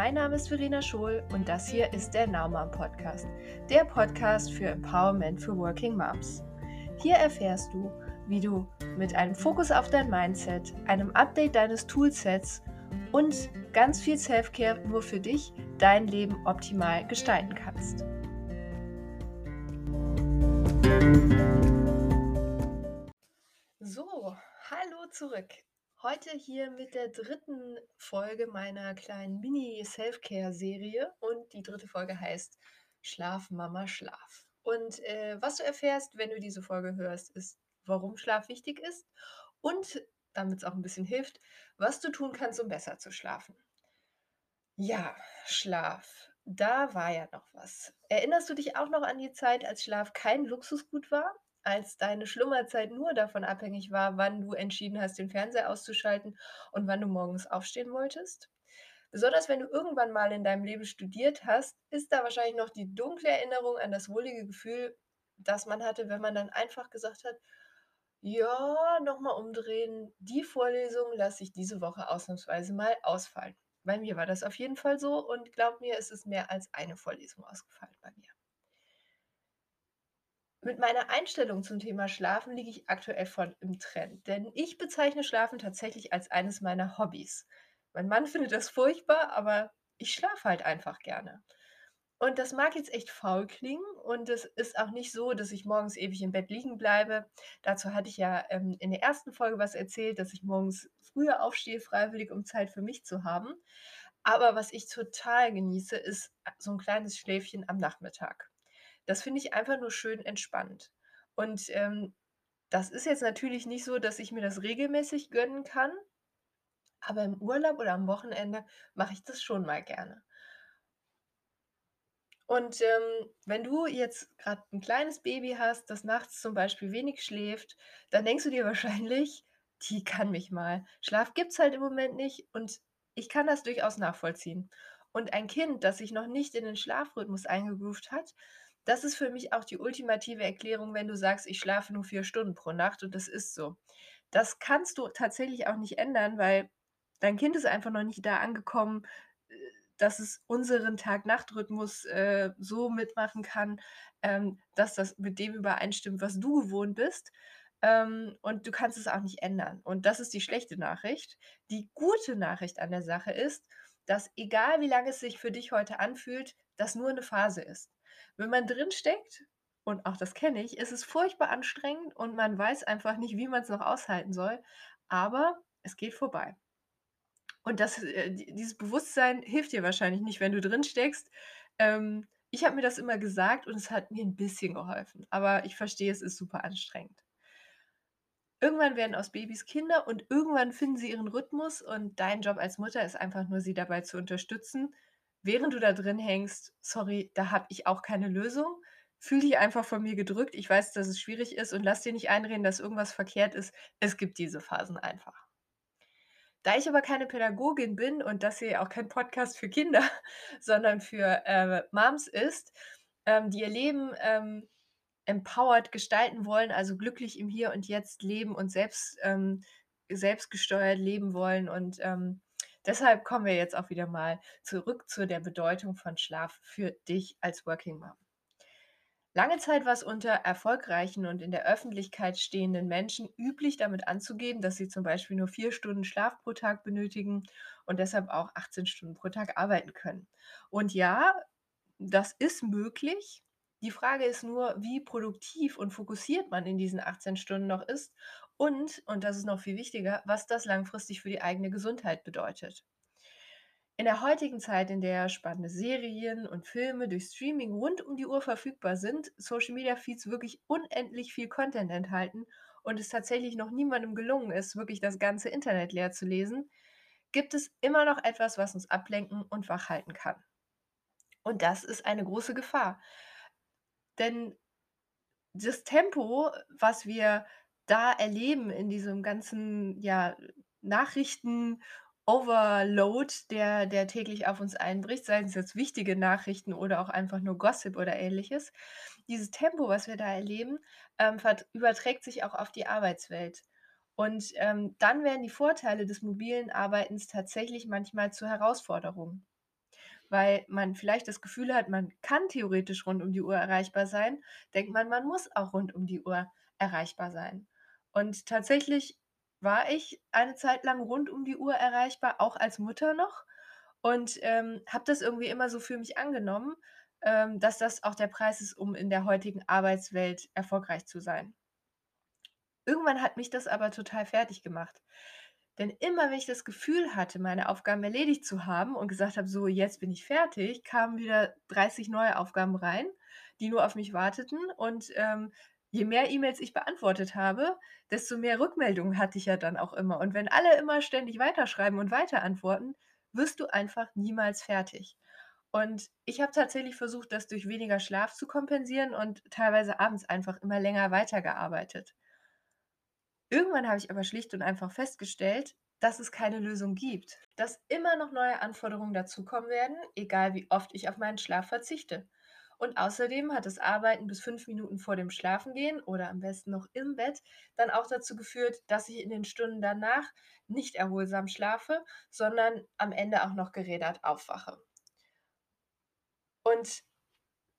Mein Name ist Verena Schohl und das hier ist der Now Podcast, der Podcast für Empowerment für Working Moms. Hier erfährst du, wie du mit einem Fokus auf dein Mindset, einem Update deines Toolsets und ganz viel Selfcare nur für dich dein Leben optimal gestalten kannst. So, hallo zurück. Heute hier mit der dritten Folge meiner kleinen Mini-Self-Care-Serie und die dritte Folge heißt Schlaf, Mama, Schlaf. Und äh, was du erfährst, wenn du diese Folge hörst, ist, warum Schlaf wichtig ist und, damit es auch ein bisschen hilft, was du tun kannst, um besser zu schlafen. Ja, Schlaf. Da war ja noch was. Erinnerst du dich auch noch an die Zeit, als Schlaf kein Luxusgut war? Als deine Schlummerzeit nur davon abhängig war, wann du entschieden hast, den Fernseher auszuschalten und wann du morgens aufstehen wolltest? Besonders wenn du irgendwann mal in deinem Leben studiert hast, ist da wahrscheinlich noch die dunkle Erinnerung an das wohlige Gefühl, das man hatte, wenn man dann einfach gesagt hat, ja, nochmal umdrehen, die Vorlesung lasse ich diese Woche ausnahmsweise mal ausfallen. Bei mir war das auf jeden Fall so und glaub mir, es ist mehr als eine Vorlesung ausgefallen bei mir. Mit meiner Einstellung zum Thema Schlafen liege ich aktuell voll im Trend, denn ich bezeichne Schlafen tatsächlich als eines meiner Hobbys. Mein Mann findet das furchtbar, aber ich schlafe halt einfach gerne. Und das mag jetzt echt faul klingen und es ist auch nicht so, dass ich morgens ewig im Bett liegen bleibe. Dazu hatte ich ja ähm, in der ersten Folge was erzählt, dass ich morgens früher aufstehe, freiwillig, um Zeit für mich zu haben. Aber was ich total genieße, ist so ein kleines Schläfchen am Nachmittag. Das finde ich einfach nur schön entspannt. Und, ähm, das ist jetzt natürlich nicht so, dass ich mir das regelmäßig gönnen kann, aber im Urlaub oder am Wochenende mache ich das schon mal gerne. Und, ähm, wenn du jetzt gerade ein kleines Baby hast, das nachts zum Beispiel wenig schläft, dann denkst du dir wahrscheinlich: „Die kann mich mal. Schlaf gibt's halt im Moment nicht“ und ich kann das durchaus nachvollziehen. Und ein Kind, das sich noch nicht in den Schlafrhythmus eingegroovt hat, das ist für mich auch die ultimative Erklärung, wenn du sagst: „Ich schlafe nur 4 Stunden pro Nacht“ und das ist so. Das kannst du tatsächlich auch nicht ändern, weil dein Kind ist einfach noch nicht da angekommen, äh, dass es unseren Tag-Nacht-Rhythmus, äh, so mitmachen kann, ähm, dass das mit dem übereinstimmt, was du gewohnt bist. Ähm, und du kannst es auch nicht ändern. Und das ist die schlechte Nachricht. Die gute Nachricht an der Sache ist, dass egal wie lange es sich für dich heute anfühlt, das nur eine Phase ist. Wenn man drinsteckt, und auch das kenne ich, ist es furchtbar anstrengend und man weiß einfach nicht, wie man es noch aushalten soll, aber es geht vorbei. Und das äh, dieses Bewusstsein hilft dir wahrscheinlich nicht, wenn du drin steckst. Ähm, ich habe mir das immer gesagt und es hat mir ein bisschen geholfen, aber ich verstehe, es ist super anstrengend. Irgendwann werden aus Babys Kinder und irgendwann finden sie ihren Rhythmus und dein Job als Mutter ist einfach nur, sie dabei zu unterstützen, während du da drin hängst, sorry, da habe ich auch keine Lösung. Fühl dich einfach von mir gedrückt. Ich weiß, dass es schwierig ist und lass dir nicht einreden, dass irgendwas verkehrt ist. Es gibt diese Phasen einfach. Da ich aber keine Pädagogin bin und das hier auch kein Podcast für Kinder, sondern für äh, Moms ist, ähm, die ihr Leben ähm, empowered gestalten wollen, also glücklich im Hier und Jetzt leben und selbst, ähm, selbstgesteuert leben wollen und ähm, Deshalb kommen wir jetzt auch wieder mal zurück zu der Bedeutung von Schlaf für dich als Working Mom. Lange Zeit war es unter erfolgreichen und in der Öffentlichkeit stehenden Menschen üblich, damit anzugeben, dass sie zum Beispiel nur vier Stunden Schlaf pro Tag benötigen und deshalb auch 18 Stunden pro Tag arbeiten können. Und ja, das ist möglich. Die Frage ist nur, wie produktiv und fokussiert man in diesen 18 Stunden noch ist und, und das ist noch viel wichtiger, was das langfristig für die eigene Gesundheit bedeutet. In der heutigen Zeit, in der spannende Serien und Filme durch Streaming rund um die Uhr verfügbar sind, Social Media Feeds wirklich unendlich viel Content enthalten und es tatsächlich noch niemandem gelungen ist, wirklich das ganze Internet leer zu lesen, gibt es immer noch etwas, was uns ablenken und wach halten kann. Und das ist eine große Gefahr. Denn das Tempo, was wir da erleben in diesem ganzen, ja, Nachrichten-Overload, der der täglich auf uns einbricht, seien es jetzt wichtige Nachrichten oder auch einfach nur Gossip oder Ähnliches. Dieses Tempo, was wir da erleben, ähm, überträgt sich auch auf die Arbeitswelt. Und, ähm, dann werden die Vorteile des mobilen Arbeitens tatsächlich manchmal zur Herausforderung. Weil man vielleicht das Gefühl hat, man kann theoretisch rund um die Uhr erreichbar sein, denkt man, man muss auch rund um die Uhr erreichbar sein. Und tatsächlich war ich eine Zeit lang rund um die Uhr erreichbar, auch als Mutter noch und, ähm, habe das irgendwie immer so für mich angenommen, ähm, dass das auch der Preis ist, um in der heutigen Arbeitswelt erfolgreich zu sein. Irgendwann hat mich das aber total fertig gemacht. Denn immer, wenn ich das Gefühl hatte, meine Aufgaben erledigt zu haben und gesagt habe: „So, jetzt bin ich fertig“, kamen wieder 30 neue Aufgaben rein, die nur auf mich warteten. Und, ähm, je mehr E-Mails ich beantwortet habe, desto mehr Rückmeldungen hatte ich ja dann auch immer. Und wenn alle immer ständig weiterschreiben und weiterantworten, wirst du einfach niemals fertig. Und ich habe tatsächlich versucht, das durch weniger Schlaf zu kompensieren und teilweise abends einfach immer länger weitergearbeitet. Irgendwann habe ich aber schlicht und einfach festgestellt, dass es keine Lösung gibt, dass immer noch neue Anforderungen dazukommen werden, egal wie oft ich auf meinen Schlaf verzichte. Und außerdem hat das Arbeiten bis fünf Minuten vor dem Schlafengehen oder am besten noch im Bett dann auch dazu geführt, dass ich in den Stunden danach nicht erholsam schlafe, sondern am Ende auch noch gerädert aufwache. Und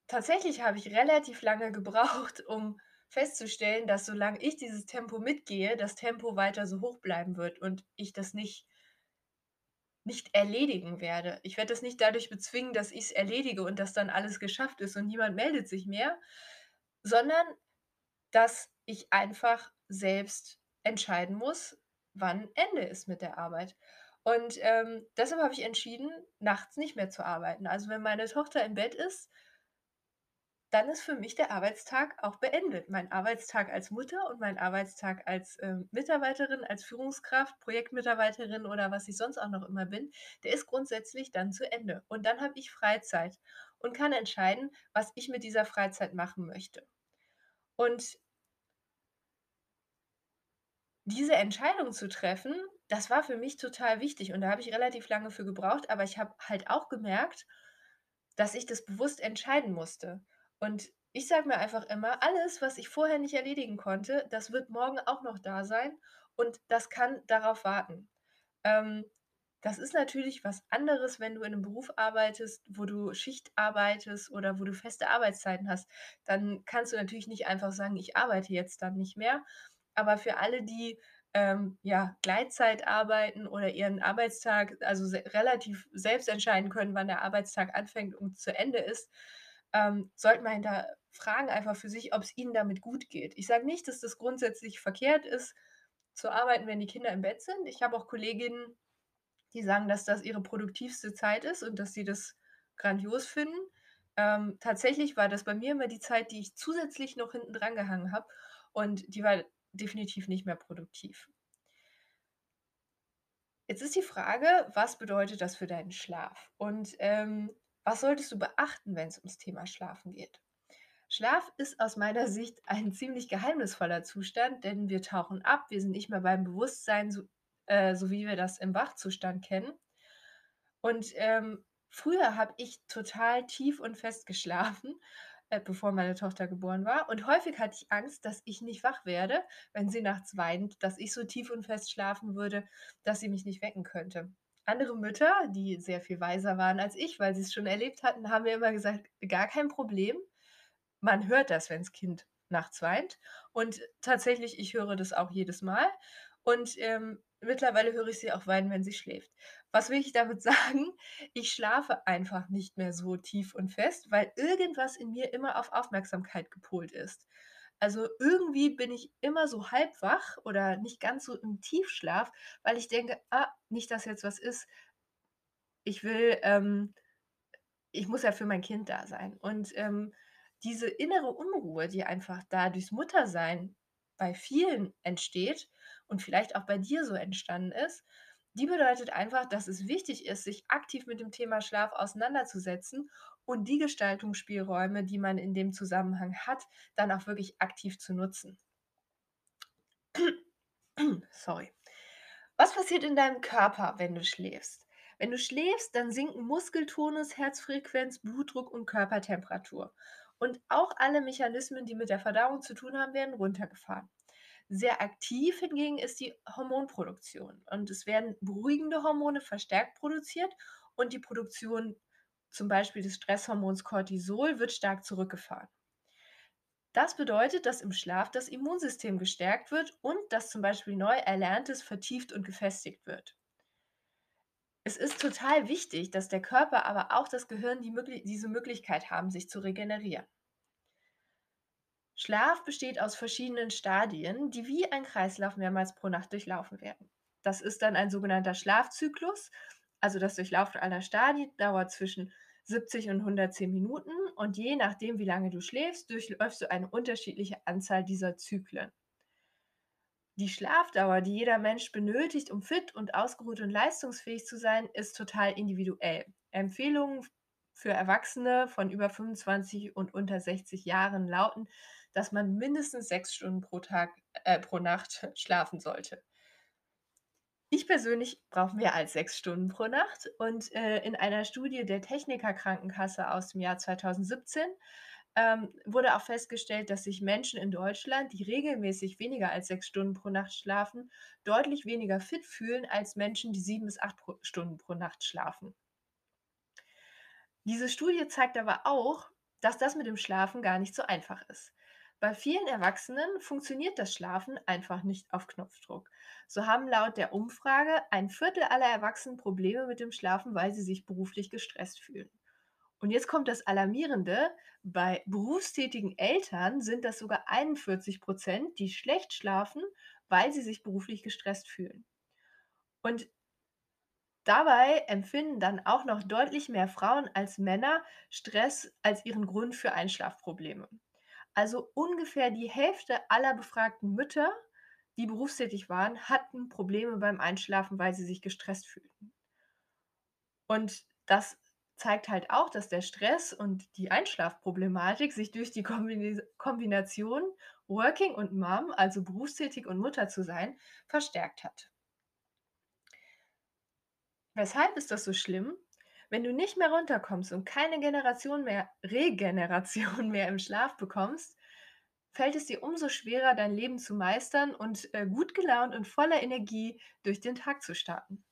tatsächlich habe ich relativ lange gebraucht, um festzustellen, dass solange ich dieses Tempo mitgehe, das Tempo weiter so hoch bleiben wird und ich das nicht nicht erledigen werde. Ich werde das nicht dadurch bezwingen, dass ich's erledige und dass dann alles geschafft ist und niemand meldet sich mehr, sondern dass ich einfach selbst entscheiden muss, wann Ende ist mit der Arbeit. Und, ähm, deshalb habe ich entschieden, nachts nicht mehr zu arbeiten. Also, wenn meine Tochter im Bett ist dann ist für mich der Arbeitstag auch beendet. Mein Arbeitstag als Mutter und mein Arbeitstag als, ähm, Mitarbeiterin, als Führungskraft, Projektmitarbeiterin oder was ich sonst auch noch immer bin, der ist grundsätzlich dann zu Ende. Und dann habe ich Freizeit und kann entscheiden, was ich mit dieser Freizeit machen möchte. Und diese Entscheidung zu treffen, das war für mich total wichtig und da habe ich relativ lange für gebraucht, aber ich habe halt auch gemerkt, dass ich das bewusst entscheiden musste. Und ich sage mir einfach immer: „Alles, was ich vorher nicht erledigen konnte, das wird morgen auch noch da sein und das kann darauf warten.“ Ähm, das ist natürlich was anderes, wenn du in 'nem Beruf arbeitest, wo du Schicht arbeitest oder wo du feste Arbeitszeiten hast. Dann kannst du natürlich nicht einfach sagen: „Ich arbeite jetzt dann nicht mehr.“ Aber für alle, die, ähm, ja, Gleitzeit arbeiten oder ihren Arbeitstag, also, se relativ selbst entscheiden können, wann der Arbeitstag anfängt und zu Ende ist, ähm, sollte man hinterfragen einfach für sich, ob's ihnen damit gut geht. Ich sage nicht, dass das grundsätzlich verkehrt ist, zu arbeiten, wenn die Kinder im Bett sind. Ich habe auch Kolleginnen, die sagen, dass das ihre produktivste Zeit ist und dass sie das grandios finden. Ähm, tatsächlich war das bei mir immer die Zeit, die ich zusätzlich noch hinten dran gehangen habe und die war definitiv nicht mehr produktiv. Jetzt ist die Frage, was bedeutet das für deinen Schlaf? Und, ähm, was solltest du beachten, wenn's ums Thema Schlafen geht? Schlaf ist aus meiner Sicht ein ziemlich geheimnisvoller Zustand, denn wir tauchen ab, wir sind nicht mehr beim Bewusstsein, so äh, so wie wir das im Wachzustand kennen. Und, ähm, früher habe ich total tief und fest geschlafen, äh, bevor meine Tochter geboren war. Und häufig hatte ich Angst, dass ich nicht wach werde, wenn sie nachts weint, dass ich so tief und fest schlafen würde, dass sie mich nicht wecken könnte. Andere Mütter, die sehr viel weiser waren als ich, weil sie's schon erlebt hatten, haben mir immer gesagt: „Gar kein Problem. Man hört das, wenn's Kind nachts weint.“ Und tatsächlich, ich höre das auch jedes Mal. Und, ähm, mittlerweile höre ich sie auch weinen, wenn sie schläft. Was will ich damit sagen? Ich schlafe einfach nicht mehr so tief und fest, weil irgendwas in mir immer auf Aufmerksamkeit gepolt ist. Also, irgendwie bin ich immer so halb wach oder nicht ganz so im Tiefschlaf, weil ich denke: „Ah, nicht, dass jetzt was ist.“ Ich will, ähm ich muss ja für mein Kind da sein. Und, ähm, diese innere Unruhe, die einfach da durchs Muttersein bei vielen entsteht und vielleicht auch bei dir so entstanden ist, die bedeutet einfach, dass es wichtig ist, sich aktiv mit dem Thema Schlaf auseinanderzusetzen und die Gestaltungsspielräume, die man in dem Zusammenhang hat, dann auch wirklich aktiv zu nutzen. Sorry. Was passiert in deinem Körper, wenn du schläfst? Wenn du schläfst, dann sinken Muskeltonus, Herzfrequenz, Blutdruck und Körpertemperatur. Und auch alle Mechanismen, die mit der Verdauung zu tun haben, werden runtergefahren. Sehr aktiv hingegen ist die Hormonproduktion und es werden beruhigende Hormone verstärkt produziert und die Produktion zum Beispiel des Stresshormons Cortisol, wird stark zurückgefahren. Das bedeutet, dass im Schlaf das Immunsystem gestärkt wird und dass zum Beispiel neu Erlerntes vertieft und gefestigt wird. Es ist total wichtig, dass der Körper, aber auch das Gehirn die mögli diese Möglichkeit haben, sich zu regenerieren. Schlaf besteht aus verschiedenen Stadien, die wie ein Kreislauf mehrmals pro Nacht durchlaufen werden. Das ist dann ein sogenannter Schlafzyklus. Also das Durchlaufen einer Stadie dauert zwischen 70 und 110 Minuten und je nachdem, wie lange du schläfst, durchläufst du eine unterschiedliche Anzahl dieser Zyklen. Die Schlafdauer, die jeder Mensch benötigt, um fit und ausgeruht und leistungsfähig zu sein, ist total individuell. Empfehlungen für Erwachsene von über 25 und unter 60 Jahren lauten, dass man mindestens sechs Stunden pro Tag, äh, pro Nacht schlafen sollte. Ich persönlich brauche mehr als sechs Stunden pro Nacht und äh, in einer Studie der Techniker Krankenkasse aus dem Jahr 2017 ähm, wurde auch festgestellt, dass sich Menschen in Deutschland, die regelmäßig weniger als sechs Stunden pro Nacht schlafen, deutlich weniger fit fühlen als Menschen, die sieben bis acht pro Stunden pro Nacht schlafen. Diese Studie zeigt aber auch, dass das mit dem Schlafen gar nicht so einfach ist. Bei vielen Erwachsenen funktioniert das Schlafen einfach nicht auf Knopfdruck. So haben laut der Umfrage ein Viertel aller Erwachsenen Probleme mit dem Schlafen, weil sie sich beruflich gestresst fühlen. Und jetzt kommt das Alarmierende, bei berufstätigen Eltern sind das sogar 41 Prozent, die schlecht schlafen, weil sie sich beruflich gestresst fühlen. Und dabei empfinden dann auch noch deutlich mehr Frauen als Männer Stress als ihren Grund für Einschlafprobleme. Also ungefähr die Hälfte aller befragten Mütter, die berufstätig waren, hatten Probleme beim Einschlafen, weil sie sich gestresst fühlten. Und das zeigt halt auch, dass der Stress und die Einschlafproblematik sich durch die Kombination Working und Mom, also berufstätig und Mutter zu sein, verstärkt hat. Weshalb ist das so schlimm? Wenn du nicht mehr runterkommst und keine Generation mehr Regeneration mehr im Schlaf bekommst, fällt es dir umso schwerer, dein Leben zu meistern und, äh, gut gelaunt und voller Energie durch den Tag zu starten.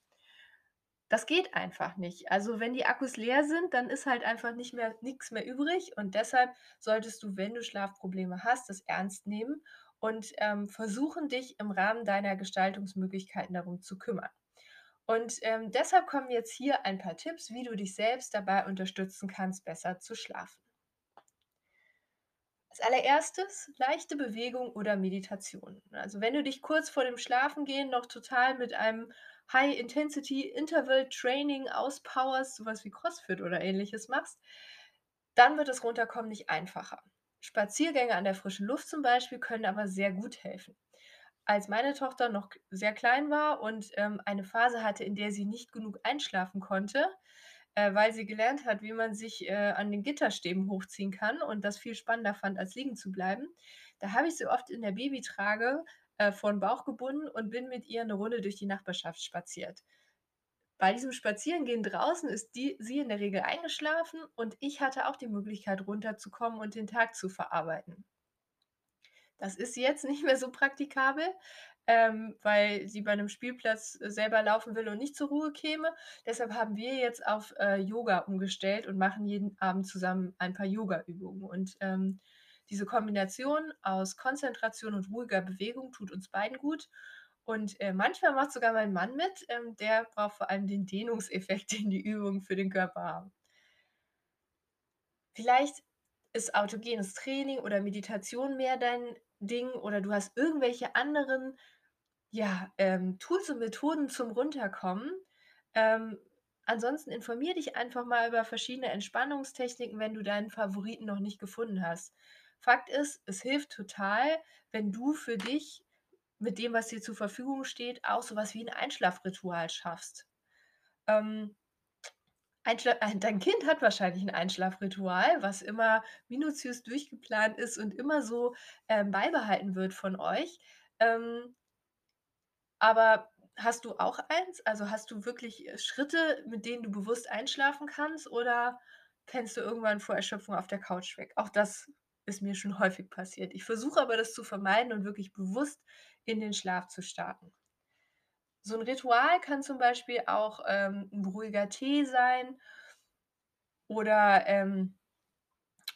Das geht einfach nicht. Also, wenn die Akkus leer sind, dann ist halt einfach nicht mehr nix mehr übrig und deshalb solltest du, wenn du Schlafprobleme hast, das ernst nehmen und, ähm, versuchen, dich im Rahmen deiner Gestaltungsmöglichkeiten darum zu kümmern. Und, ähm, deshalb kommen jetzt hier ein paar Tipps, wie du dich selbst dabei unterstützen kannst, besser zu schlafen. Als allererstes leichte Bewegung oder Meditation. Also, wenn du dich kurz vor dem Schlafengehen noch total mit einem High Intensity Interval Training auspowerst, so was wie CrossFit oder Ähnliches machst, dann wird das Runterkommen nicht einfacher. Spaziergänge an der frischen Luft zum Beispiel können aber sehr gut helfen als meine Tochter noch sehr klein war und, ähm, eine Phase hatte, in der sie nicht genug einschlafen konnte, äh, weil sie gelernt hat, wie man sich, äh, an den Gitterstäben hochziehen kann und das viel spannender fand, als liegen zu bleiben. Da habe ich sie oft in der Babytrage, äh, vor 'n Bauch gebunden und bin mit ihr 'ne Runde durch die Nachbarschaft spaziert. Bei diesem Spazierengehen draußen ist die sie in der Regel eingeschlafen und ich hatte auch die Möglichkeit, runterzukommen und den Tag zu verarbeiten. Das ist jetzt nicht mehr so praktikabel, ähm, weil sie bei 'nem Spielplatz, äh, selber laufen will und nicht zur Ruhe käme. Deshalb haben wir jetzt auf, äh, Yoga umgestellt und machen jeden Abend zusammen ein paar Yogaübungen. Und, ähm, diese Kombination aus Konzentration und ruhiger Bewegung tut uns beiden gut. Und, äh, manchmal macht sogar mein Mann mit, ähm, der braucht vor allem den Dehnungseffekt, den die Übungen für den Körper haben. Vielleicht ist autogenes Training oder Meditation mehr dein Ding oder du hast irgendwelche anderen, ja, ähm, Tools und Methoden zum Runterkommen. Ähm, ansonsten informiere dich einfach mal über verschiedene Entspannungstechniken, wenn du deinen Favoriten noch nicht gefunden hast. Fakt ist, es hilft total, wenn du für dich mit dem, was dir zur Verfügung steht, auch so was wie 'n Einschlafritual schaffst. Ähm Einschla dein Kind hat wahrscheinlich 'n Einschlafritual, was immer minutiös durchgeplant ist und immer so, ähm, beibehalten wird von euch. Ähm aber hast du auch eins? Also, hast du wirklich, äh, Schritte, mit denen du bewusst einschlafen kannst oder pennst du irgendwann vor Erschöpfung auf der Couch weg? Auch das ist mir schon häufig passiert. Ich versuche aber, das zu vermeiden und wirklich bewusst in den Schlaf zu starten. So 'n Ritual kann zum Beispiel auch, ähm, 'n beruhiger Tee sein oder, ähm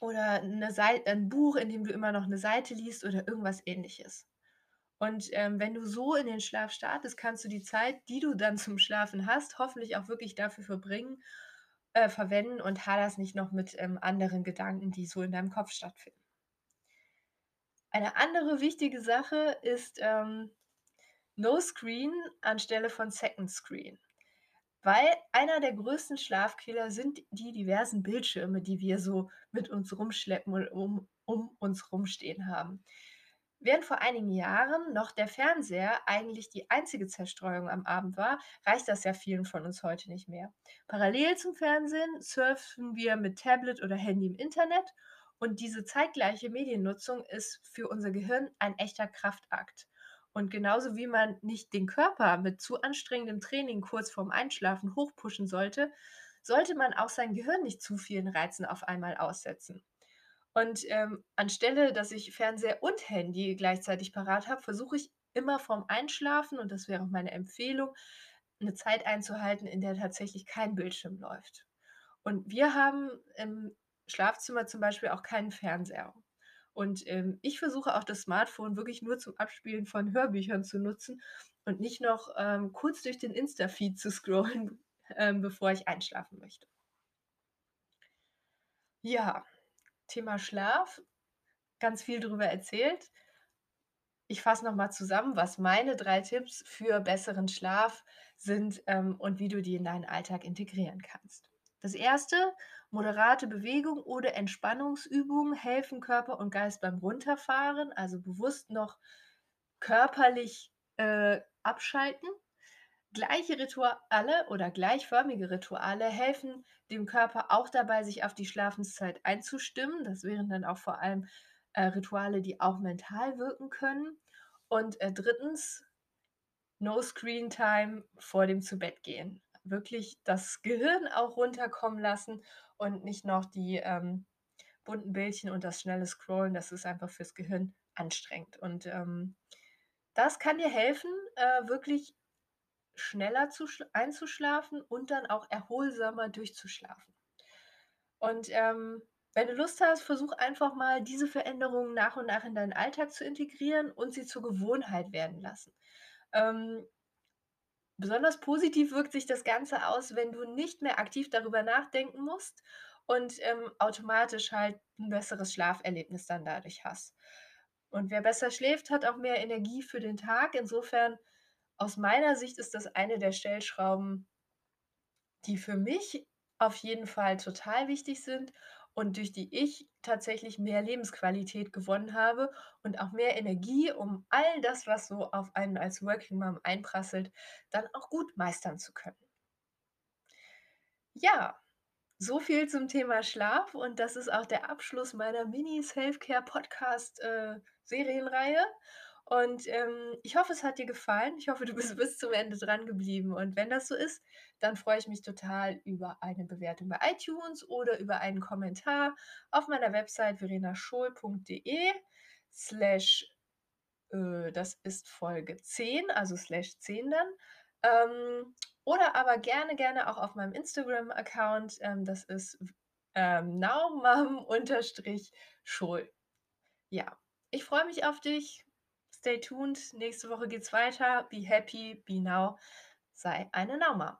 oder 'ne Sei 'n Buch, in dem du immer noch 'ne Seite liest oder irgendwas Ähnliches. Und, ähm, wenn du so in den Schlaf startest, kannst du die Zeit, die du dann zum Schlafen hast, hoffentlich auch wirklich dafür verbringen äh, verwenden und haderst nicht noch mit, ähm, anderen Gedanken, die so in deinem Kopf stattfinden. Eine andere wichtige Sache ist, ähm, No Screen anstelle von Second Screen. Weil einer der größten Schlafkiller sind die diversen Bildschirme, die wir so mit uns rumschleppen und um um uns rumstehen haben. Während vor einigen Jahren noch der Fernseher eigentlich die einzige Zerstreuung am Abend war, reicht das ja vielen von uns heute nicht mehr. Parallel zum Fernsehen surfen wir mit Tablet oder Handy im Internet und diese zeitgleiche Mediennutzung ist für unser Gehirn ein echter Kraftakt. Und genauso wie man nicht den Körper mit zu anstrengendem Training kurz vorm Einschlafen hochpushen sollte, sollte man auch sein Gehirn nicht zu vielen Reizen auf einmal aussetzen. Und, ähm, anstelle, dass ich Fernseher und Handy gleichzeitig parat habe, versuche ich immer vorm Einschlafen, und das wäre auch meine Empfehlung, 'ne Zeit einzuhalten, in der tatsächlich kein Bildschirm läuft. Und wir haben im Schlafzimmer zum Beispiel auch keinen Fernseher. Und, ähm, ich versuche auch das Smartphone wirklich nur zum Abspielen von Hörbüchern zu nutzen und nicht noch, ähm, kurz durch den Insta-Feed zu scrollen, ähm, bevor ich einschlafen möchte. Ja, Thema Schlaf, ganz viel drüber erzählt. Ich fasse noch mal zusammen, was meine 3 Tipps für besseren Schlaf sind, ähm, und wie du die in deinen Alltag integrieren kannst. Das 1., moderate Bewegung oder Entspannungsübungen helfen Körper und Geist beim Runterfahren, also bewusst noch körperlich, äh, abschalten. Gleiche Rituale oder gleichförmige Rituale helfen dem Körper auch dabei, sich auf die Schlafenszeit einzustimmen. Das wären dann auch vor allem, äh, Rituale, die auch mental wirken können. Und, äh, 3. No Screen Time vor dem Zubettgehen. Wirklich das Gehirn auch runterkommen lassen und nicht noch die, ähm, bunten Bildchen und das schnelle Scrollen. Das ist einfach fürs Gehirn anstrengend. Und, ähm, das kann dir helfen, äh, wirklich schneller zu sch einzuschlafen und dann auch erholsamer durchzuschlafen. Und, ähm, wenn du Lust hast, versuch einfach mal, diese Veränderungen nach und nach in deinen Alltag zu integrieren und sie zur Gewohnheit werden lassen. Ähm besonders positiv wirkt sich das Ganze aus, wenn du nicht mehr aktiv darüber nachdenken musst und, ähm, automatisch halt 'n besseres Schlaferlebnis dann dadurch hast. Und wer besser schläft, hat auch mehr Energie für den Tag. Insofern, aus meiner Sicht ist das eine der Stellschrauben die für mich auf jeden Fall total wichtig sind und durch die ich tatsächlich mehr Lebensqualität gewonnen habe und auch mehr Energie, um all das, was so auf einen als Working Mom einprasselt, dann auch gut meistern zu können. Ja, so viel zum Thema Schlaf und das ist auch der Abschluss meiner Mini Self-Care Podcast, äh. Und, ähm, ich hoffe, es hat dir gefallen. Ich hoffe, du bist bis zum Ende drangeblieben. Und wenn das so ist, dann freue ich mich total über eine Bewertung bei iTunes oder über einen Kommentar auf meiner Website verenaschohl.de slash äh, das ist Folge 10, also /10 dann. Ähm, oder aber gerne, gerne auch auf meinem Instagram-Account. Ähm, das ist ähm, now-mom_school. Ja, ich freue mich auf dich. Stay tuned. Nächste Woche geht's weiter. Be happy, be now. Sei eine Mom.